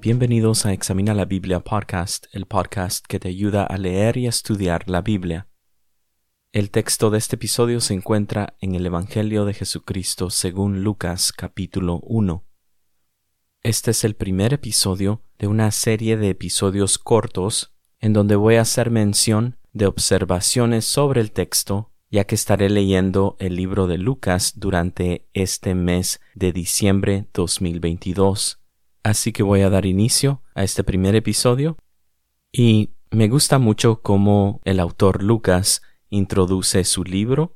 Bienvenidos a Examina la Biblia Podcast, el podcast que te ayuda a leer y estudiar la Biblia. El texto de este episodio se encuentra en el Evangelio de Jesucristo según Lucas capítulo 1. Este es el primer episodio de una serie de episodios cortos en donde voy a hacer mención de observaciones sobre el texto, ya que estaré leyendo el libro de Lucas durante este mes de diciembre 2022. Así que voy a dar inicio a este primer episodio y me gusta mucho cómo el autor Lucas introduce su libro,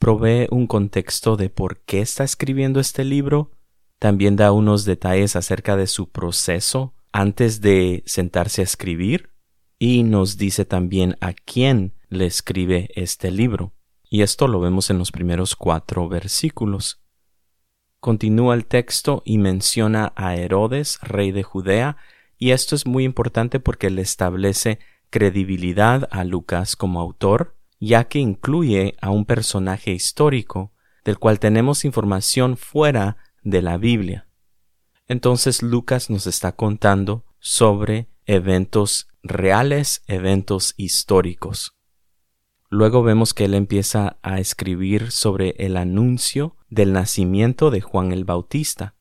provee un contexto de por qué está escribiendo este libro, también da unos detalles acerca de su proceso antes de sentarse a escribir y nos dice también a quién le escribe este libro. Y esto lo vemos en los primeros cuatro versículos. Continúa el texto y menciona a Herodes, rey de Judea, y esto es muy importante porque le establece credibilidad a Lucas como autor, ya que incluye a un personaje histórico del cual tenemos información fuera de la Biblia. Entonces Lucas nos está contando sobre eventos reales, eventos históricos. Luego vemos que él empieza a escribir sobre el anuncio del nacimiento de Juan el Bautista.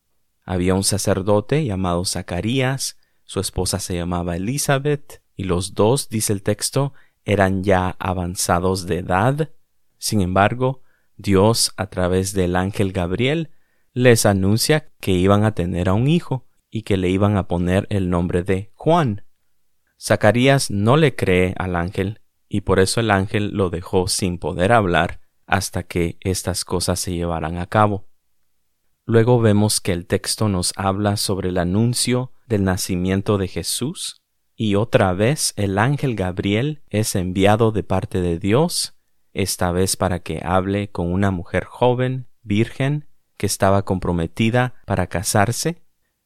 Había un sacerdote llamado Zacarías, su esposa se llamaba Elizabeth, y los dos, dice el texto, eran ya avanzados de edad. Sin embargo, Dios, a través del ángel Gabriel, les anuncia que iban a tener a un hijo y que le iban a poner el nombre de Juan. Zacarías no le cree al ángel y por eso el ángel lo dejó sin poder hablar hasta que estas cosas se llevaran a cabo. Luego vemos que el texto nos habla sobre el anuncio del nacimiento de Jesús, y otra vez el ángel Gabriel es enviado de parte de Dios, esta vez para que hable con una mujer joven, virgen, que estaba comprometida para casarse,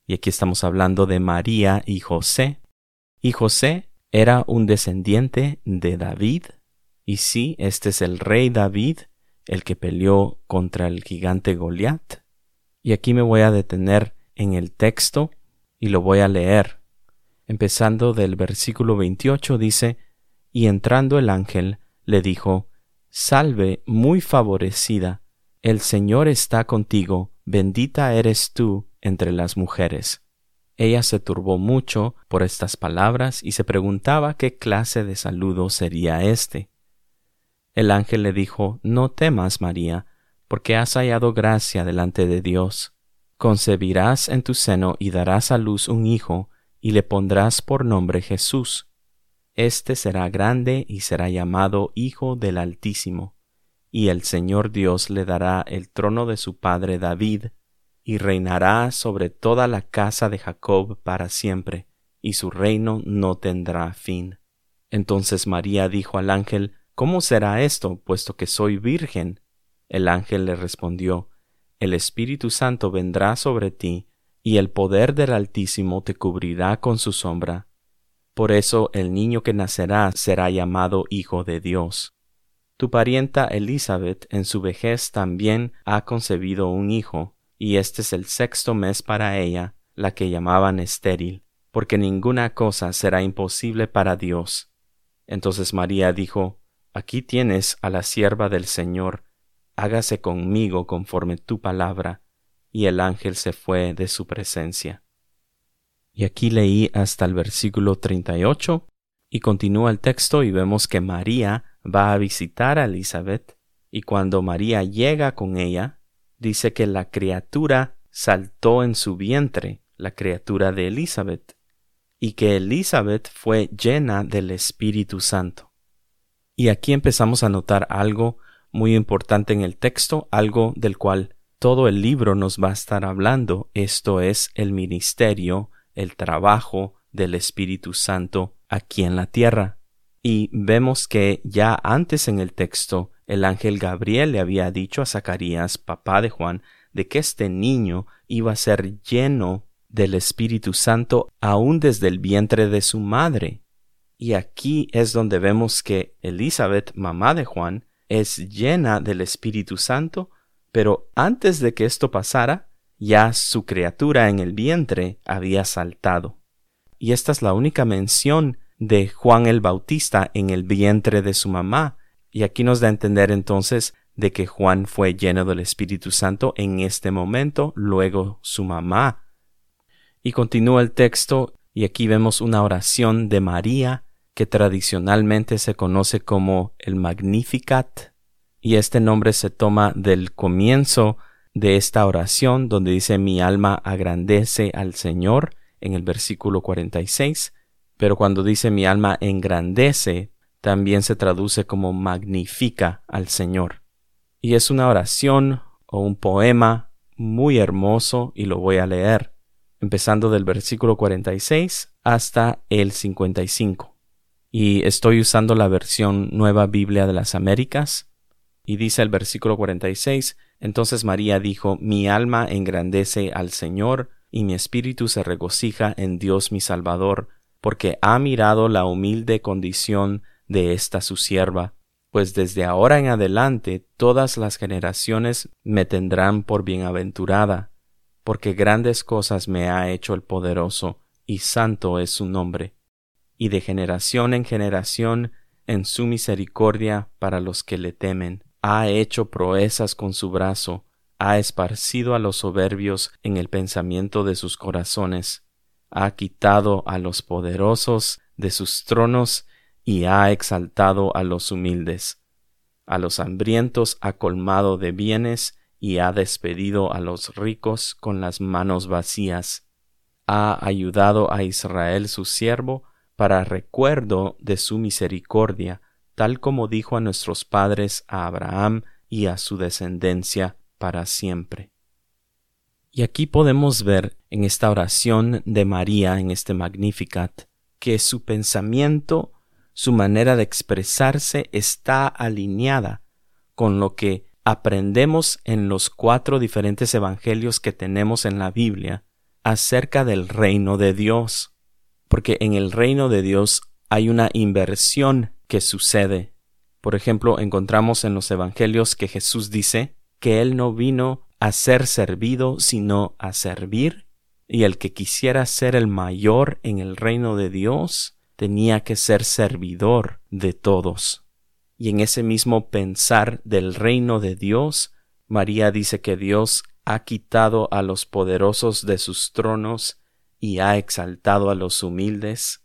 y aquí estamos hablando de María y José, y José era un descendiente de David, y sí, este es el rey David, el que peleó contra el gigante Goliat. Y aquí me voy a detener en el texto y lo voy a leer. Empezando del versículo 28 dice, Y entrando el ángel le dijo, Salve, muy favorecida, el Señor está contigo, bendita eres tú entre las mujeres. Ella se turbó mucho por estas palabras y se preguntaba qué clase de saludo sería este. El ángel le dijo, No temas, María, porque has hallado gracia delante de Dios. Concebirás en tu seno y darás a luz un hijo, y le pondrás por nombre Jesús. Este será grande y será llamado Hijo del Altísimo, y el Señor Dios le dará el trono de su padre David, y reinará sobre toda la casa de Jacob para siempre, y su reino no tendrá fin. Entonces María dijo al ángel, ¿Cómo será esto, puesto que soy virgen? El ángel le respondió, El Espíritu Santo vendrá sobre ti, y el poder del Altísimo te cubrirá con su sombra. Por eso el niño que nacerá será llamado Hijo de Dios. Tu parienta Elizabeth en su vejez también ha concebido un hijo, y este es el sexto mes para ella, la que llamaban estéril, porque ninguna cosa será imposible para Dios. Entonces María dijo, Aquí tienes a la sierva del Señor, hágase conmigo conforme tu palabra. Y el ángel se fue de su presencia. Y aquí leí hasta el versículo 38, y continúa el texto y vemos que María va a visitar a Elizabeth, y cuando María llega con ella, dice que la criatura saltó en su vientre, la criatura de Elizabeth, y que Elizabeth fue llena del Espíritu Santo. Y aquí empezamos a notar algo muy importante en el texto, algo del cual todo el libro nos va a estar hablando, esto es el ministerio, el trabajo del Espíritu Santo aquí en la tierra. Y vemos que ya antes en el texto el ángel Gabriel le había dicho a Zacarías, papá de Juan, de que este niño iba a ser lleno del Espíritu Santo aún desde el vientre de su madre. Y aquí es donde vemos que Elizabeth, mamá de Juan, es llena del Espíritu Santo, pero antes de que esto pasara, ya su criatura en el vientre había saltado. Y esta es la única mención de Juan el Bautista en el vientre de su mamá. Y aquí nos da a entender entonces de que Juan fue lleno del Espíritu Santo en este momento, luego su mamá. Y continúa el texto, y aquí vemos una oración de María que tradicionalmente se conoce como el Magnificat, y este nombre se toma del comienzo de esta oración donde dice mi alma agrandece al Señor en el versículo 46, pero cuando dice mi alma engrandece, también se traduce como magnifica al Señor. Y es una oración o un poema muy hermoso y lo voy a leer, empezando del versículo 46 hasta el 55. Y estoy usando la versión Nueva Biblia de las Américas, y dice el versículo 46, entonces María dijo, Mi alma engrandece al Señor, y mi espíritu se regocija en Dios mi Salvador, porque ha mirado la humilde condición de esta su sierva, pues desde ahora en adelante todas las generaciones me tendrán por bienaventurada, porque grandes cosas me ha hecho el poderoso, y santo es su nombre. Y de generación en generación, en su misericordia para los que le temen ha hecho proezas con su brazo, ha esparcido a los soberbios en el pensamiento de sus corazones, ha quitado a los poderosos de sus tronos y ha exaltado a los humildes. A los hambrientos ha colmado de bienes y ha despedido a los ricos con las manos vacías. Ha ayudado a Israel su siervo para recuerdo de su misericordia, tal como dijo a nuestros padres, a Abraham y a su descendencia para siempre. Y aquí podemos ver en esta oración de María, en este Magnificat, que su pensamiento, su manera de expresarse está alineada con lo que aprendemos en los cuatro diferentes evangelios que tenemos en la Biblia acerca del reino de Dios. Porque en el reino de Dios hay una inversión que sucede. Por ejemplo, encontramos en los Evangelios que Jesús dice que Él no vino a ser servido, sino a servir, y el que quisiera ser el mayor en el reino de Dios tenía que ser servidor de todos. Y en ese mismo pensar del reino de Dios, María dice que Dios ha quitado a los poderosos de sus tronos y ha exaltado a los humildes,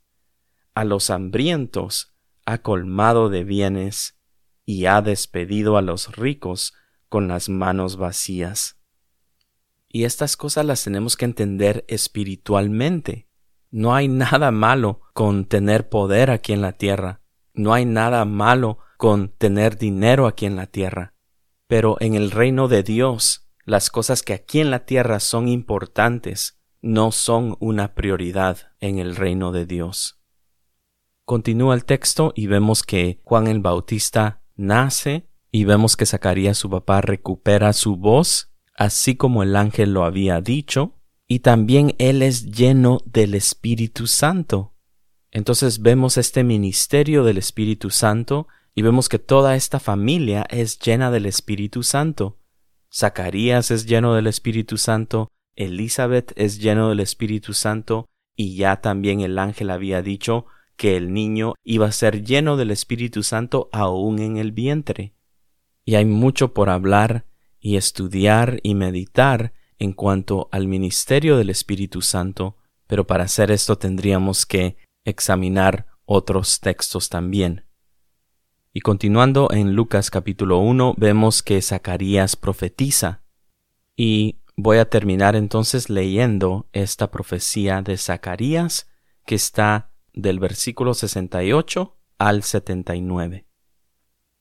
a los hambrientos ha colmado de bienes y ha despedido a los ricos con las manos vacías. Y estas cosas las tenemos que entender espiritualmente. No hay nada malo con tener poder aquí en la tierra. No hay nada malo con tener dinero aquí en la tierra. Pero en el reino de Dios, las cosas que aquí en la tierra son importantes no son una prioridad en el reino de Dios. Continúa el texto y vemos que Juan el Bautista nace y vemos que Zacarías su papá recupera su voz, así como el ángel lo había dicho, y también él es lleno del Espíritu Santo. Entonces vemos este ministerio del Espíritu Santo y vemos que toda esta familia es llena del Espíritu Santo. Zacarías es lleno del Espíritu Santo, Elizabeth es lleno del Espíritu Santo, y ya también el ángel había dicho que el niño iba a ser lleno del Espíritu Santo aún en el vientre. Y hay mucho por hablar y estudiar y meditar en cuanto al ministerio del Espíritu Santo, pero para hacer esto tendríamos que examinar otros textos también. Y continuando en Lucas capítulo 1 vemos que Zacarías profetiza. Y voy a terminar entonces leyendo esta profecía de Zacarías que está del versículo 68 al 79.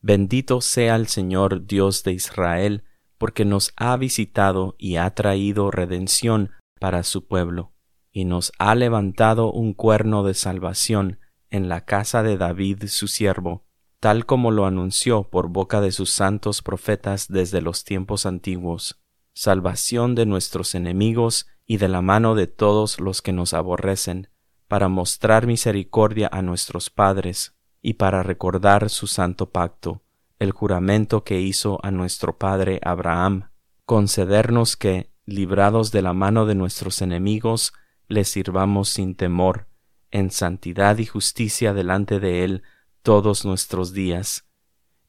Bendito sea el Señor Dios de Israel, porque nos ha visitado y ha traído redención para su pueblo, y nos ha levantado un cuerno de salvación en la casa de David su siervo, tal como lo anunció por boca de sus santos profetas desde los tiempos antiguos, salvación de nuestros enemigos y de la mano de todos los que nos aborrecen, para mostrar misericordia a nuestros padres, y para recordar su santo pacto, el juramento que hizo a nuestro padre Abraham, concedernos que, librados de la mano de nuestros enemigos, le sirvamos sin temor, en santidad y justicia delante de él todos nuestros días.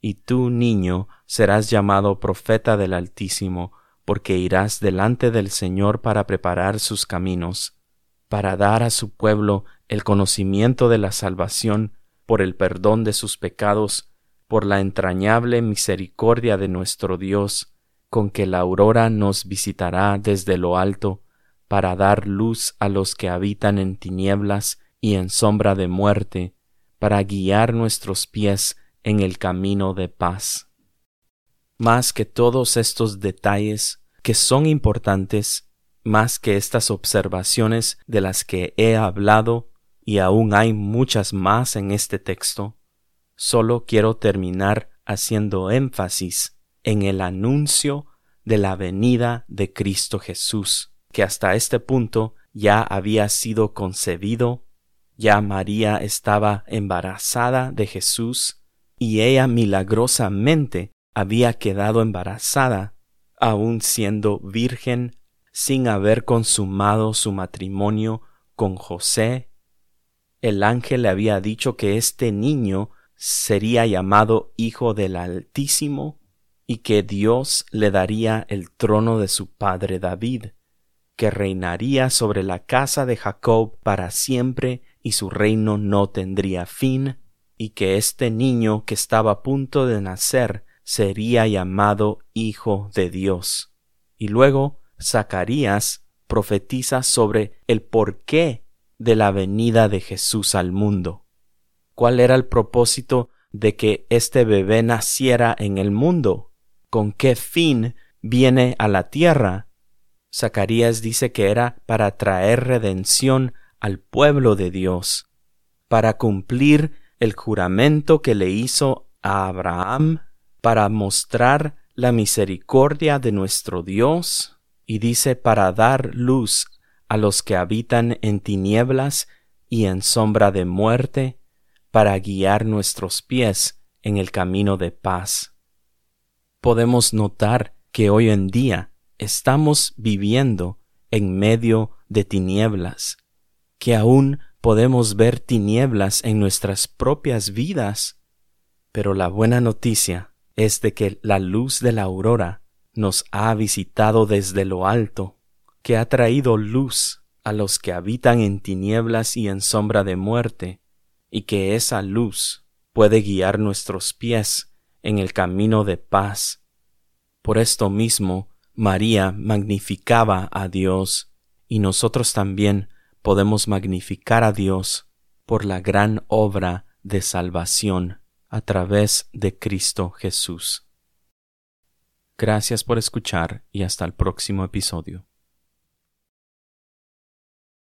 Y tú, niño, serás llamado profeta del Altísimo, porque irás delante del Señor para preparar sus caminos, para dar a su pueblo el conocimiento de la salvación por el perdón de sus pecados, por la entrañable misericordia de nuestro Dios, con que la aurora nos visitará desde lo alto, para dar luz a los que habitan en tinieblas y en sombra de muerte, para guiar nuestros pies en el camino de paz. Más que todos estos detalles, que son importantes, más que estas observaciones de las que he hablado, y aún hay muchas más en este texto, solo quiero terminar haciendo énfasis en el anuncio de la venida de Cristo Jesús, que hasta este punto ya había sido concebido, ya María estaba embarazada de Jesús, y ella milagrosamente había quedado embarazada, aun siendo virgen, sin haber consumado su matrimonio con José. El ángel le había dicho que este niño sería llamado Hijo del Altísimo y que Dios le daría el trono de su padre David, que reinaría sobre la casa de Jacob para siempre y su reino no tendría fin, y que este niño que estaba a punto de nacer sería llamado Hijo de Dios. Y luego Zacarías profetiza sobre el porqué de la venida de Jesús al mundo. ¿Cuál era el propósito de que este bebé naciera en el mundo? ¿Con qué fin viene a la tierra? Zacarías dice que era para traer redención al pueblo de Dios, para cumplir el juramento que le hizo a Abraham, para mostrar la misericordia de nuestro Dios, y dice para dar luz a los que habitan en tinieblas y en sombra de muerte, para guiar nuestros pies en el camino de paz. Podemos notar que hoy en día estamos viviendo en medio de tinieblas, que aún podemos ver tinieblas en nuestras propias vidas. Pero la buena noticia es de que la luz de la aurora nos ha visitado desde lo alto, que ha traído luz a los que habitan en tinieblas y en sombra de muerte, y que esa luz puede guiar nuestros pies en el camino de paz. Por esto mismo, María magnificaba a Dios, y nosotros también podemos magnificar a Dios por la gran obra de salvación a través de Cristo Jesús. Gracias por escuchar y hasta el próximo episodio.